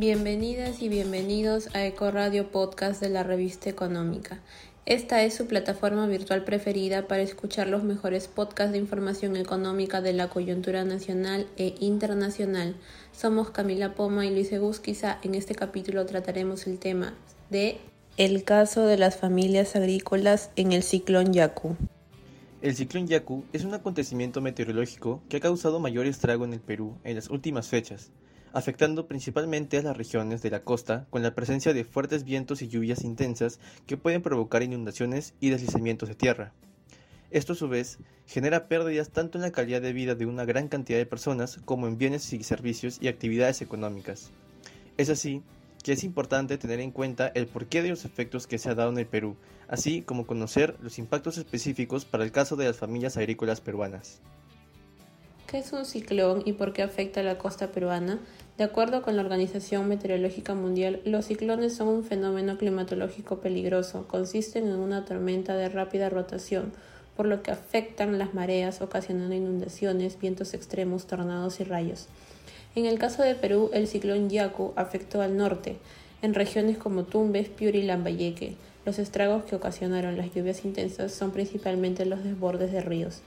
Bienvenidas y bienvenidos a Eco Radio Podcast de la revista Económica. Esta es su plataforma virtual preferida para escuchar los mejores podcasts de información económica de la coyuntura nacional e internacional. Somos Camila Poma y Luis Egusquiza. En este capítulo trataremos el tema de el caso de las familias agrícolas en el ciclón Yaku. El ciclón Yaku es un acontecimiento meteorológico que ha causado mayor estrago en el Perú en las últimas fechas afectando principalmente a las regiones de la costa con la presencia de fuertes vientos y lluvias intensas que pueden provocar inundaciones y deslizamientos de tierra. Esto a su vez genera pérdidas tanto en la calidad de vida de una gran cantidad de personas como en bienes y servicios y actividades económicas. Es así que es importante tener en cuenta el porqué de los efectos que se ha dado en el Perú, así como conocer los impactos específicos para el caso de las familias agrícolas peruanas. ¿Qué es un ciclón y por qué afecta a la costa peruana? De acuerdo con la Organización Meteorológica Mundial, los ciclones son un fenómeno climatológico peligroso. Consisten en una tormenta de rápida rotación, por lo que afectan las mareas, ocasionando inundaciones, vientos extremos, tornados y rayos. En el caso de Perú, el ciclón Yaku afectó al norte, en regiones como Tumbes, Piura y Lambayeque. Los estragos que ocasionaron las lluvias intensas son principalmente los desbordes de ríos.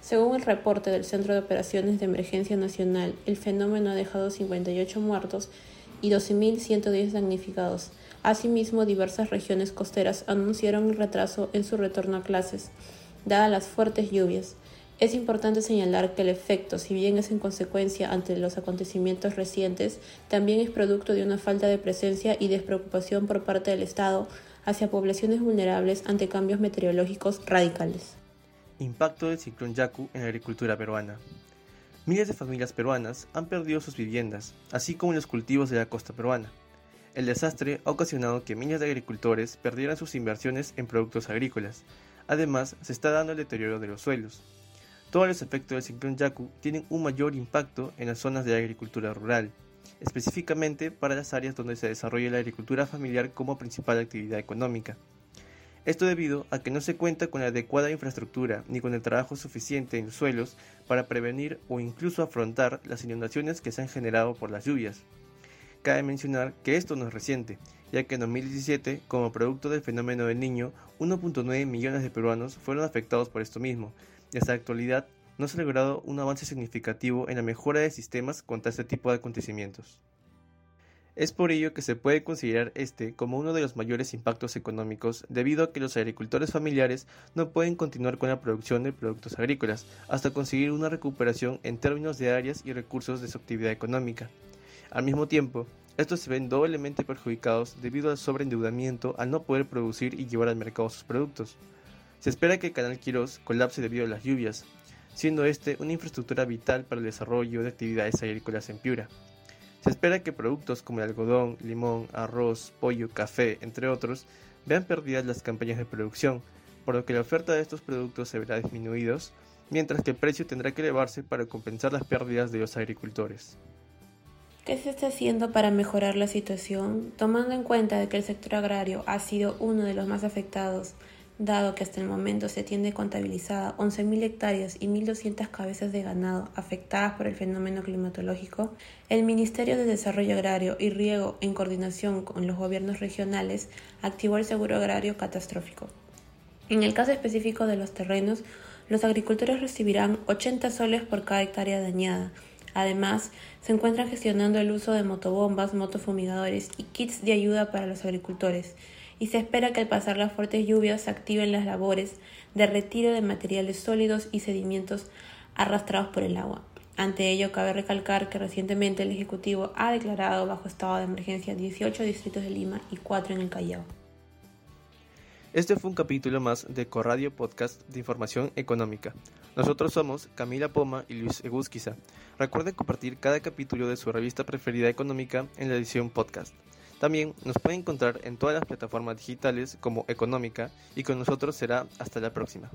Según el reporte del Centro de Operaciones de Emergencia Nacional, el fenómeno ha dejado 58 muertos y 12.110 damnificados. Asimismo, diversas regiones costeras anunciaron un retraso en su retorno a clases, dadas las fuertes lluvias. Es importante señalar que el efecto, si bien es en consecuencia ante los acontecimientos recientes, también es producto de una falta de presencia y despreocupación por parte del Estado hacia poblaciones vulnerables ante cambios meteorológicos radicales. Impacto del ciclón Yaku en la agricultura peruana. Miles de familias peruanas han perdido sus viviendas, así como los cultivos de la costa peruana. El desastre ha ocasionado que miles de agricultores perdieran sus inversiones en productos agrícolas. Además, se está dando el deterioro de los suelos. Todos los efectos del ciclón Yaku tienen un mayor impacto en las zonas de agricultura rural, específicamente para las áreas donde se desarrolla la agricultura familiar como principal actividad económica. Esto debido a que no se cuenta con la adecuada infraestructura ni con el trabajo suficiente en los suelos para prevenir o incluso afrontar las inundaciones que se han generado por las lluvias. Cabe mencionar que esto no es reciente, ya que en 2017, como producto del fenómeno del niño, 1.9 millones de peruanos fueron afectados por esto mismo, y hasta la actualidad no se ha logrado un avance significativo en la mejora de sistemas contra este tipo de acontecimientos. Es por ello que se puede considerar este como uno de los mayores impactos económicos debido a que los agricultores familiares no pueden continuar con la producción de productos agrícolas hasta conseguir una recuperación en términos de áreas y recursos de su actividad económica. Al mismo tiempo, estos se ven doblemente perjudicados debido al sobreendeudamiento al no poder producir y llevar al mercado sus productos. Se espera que el canal Quirós colapse debido a las lluvias, siendo este una infraestructura vital para el desarrollo de actividades agrícolas en Piura. Se espera que productos como el algodón, limón, arroz, pollo, café, entre otros, vean perdidas las campañas de producción, por lo que la oferta de estos productos se verá disminuidos, mientras que el precio tendrá que elevarse para compensar las pérdidas de los agricultores. ¿Qué se está haciendo para mejorar la situación? Tomando en cuenta de que el sector agrario ha sido uno de los más afectados dado que hasta el momento se tiene contabilizada 11.000 hectáreas y 1.200 cabezas de ganado afectadas por el fenómeno climatológico, el Ministerio de Desarrollo Agrario y Riego, en coordinación con los gobiernos regionales, activó el seguro agrario catastrófico. En el caso específico de los terrenos, los agricultores recibirán 80 soles por cada hectárea dañada. Además, se encuentran gestionando el uso de motobombas, motofumigadores y kits de ayuda para los agricultores y se espera que al pasar las fuertes lluvias se activen las labores de retiro de materiales sólidos y sedimentos arrastrados por el agua. Ante ello, cabe recalcar que recientemente el Ejecutivo ha declarado bajo estado de emergencia 18 distritos de Lima y 4 en el Callao. Este fue un capítulo más de Corradio Podcast de Información Económica. Nosotros somos Camila Poma y Luis Egusquiza. Recuerden compartir cada capítulo de su revista preferida económica en la edición podcast. También nos pueden encontrar en todas las plataformas digitales como Económica y con nosotros será hasta la próxima.